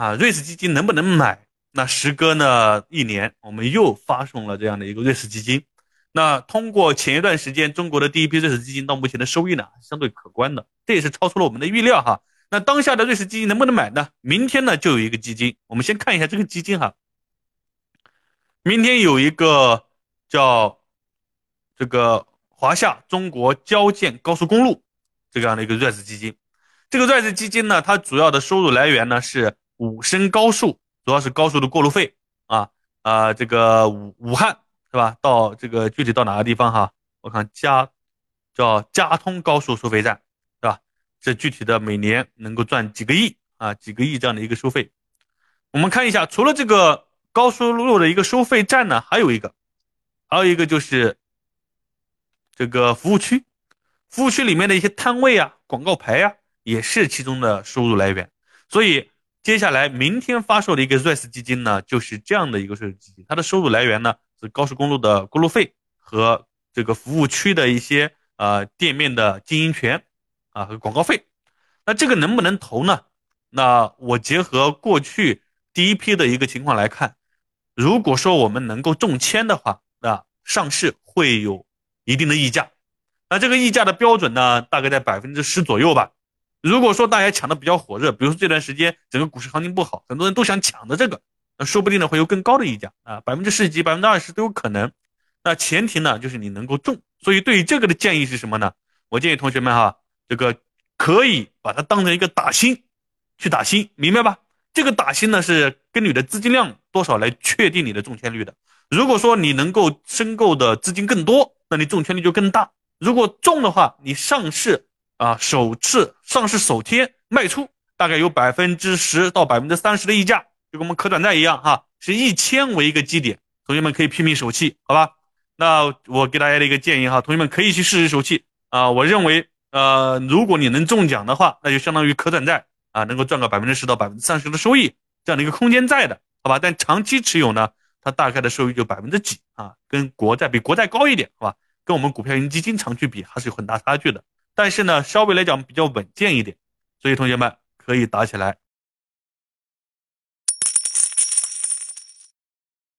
啊，瑞士基金能不能买？那时隔呢一年，我们又发送了这样的一个瑞士基金。那通过前一段时间中国的第一批瑞士基金到目前的收益呢，相对可观的，这也是超出了我们的预料哈。那当下的瑞士基金能不能买呢？明天呢就有一个基金，我们先看一下这个基金哈。明天有一个叫这个华夏中国交建高速公路这样的一个瑞士基金，这个瑞士基金呢，它主要的收入来源呢是武深高速，主要是高速的过路费啊啊，这个武武汉是吧？到这个具体到哪个地方哈？我看嘉叫嘉通高速收费站是吧。这具体的每年能够赚几个亿啊，几个亿这样的一个收费。我们看一下，除了这个高速路的一个收费站呢，还有一个，还有一个就是这个服务区，服务区里面的一些摊位啊、广告牌啊，也是其中的收入来源。所以接下来明天发售的一个瑞士基金呢，就是这样的一个瑞士基金，它的收入来源呢是高速公路的过路费和这个服务区的一些呃店面的经营权。啊，和广告费，那这个能不能投呢？那我结合过去第一批的一个情况来看，如果说我们能够中签的话，那上市会有一定的溢价。那这个溢价的标准呢，大概在百分之十左右吧。如果说大家抢的比较火热，比如说这段时间整个股市行情不好，很多人都想抢的这个，那说不定呢会有更高的溢价啊，百分之十几、百分之二十都有可能。那前提呢就是你能够中。所以对于这个的建议是什么呢？我建议同学们哈。这个可以把它当成一个打新，去打新，明白吧？这个打新呢是根据你的资金量多少来确定你的中签率的。如果说你能够申购的资金更多，那你中签率就更大。如果中的话，你上市啊首次上市首天卖出，大概有百分之十到百分之三十的溢价，就跟我们可转债一样哈，是一千为一个基点，同学们可以拼命手气，好吧？那我给大家的一个建议哈，同学们可以去试试手气啊，我认为。呃，如果你能中奖的话，那就相当于可转债啊，能够赚个百分之十到百分之三十的收益，这样的一个空间在的，好吧？但长期持有呢，它大概的收益就百分之几啊，跟国债比国债高一点，好吧？跟我们股票型基金长期比还是有很大差距的，但是呢，稍微来讲比较稳健一点，所以同学们可以打起来。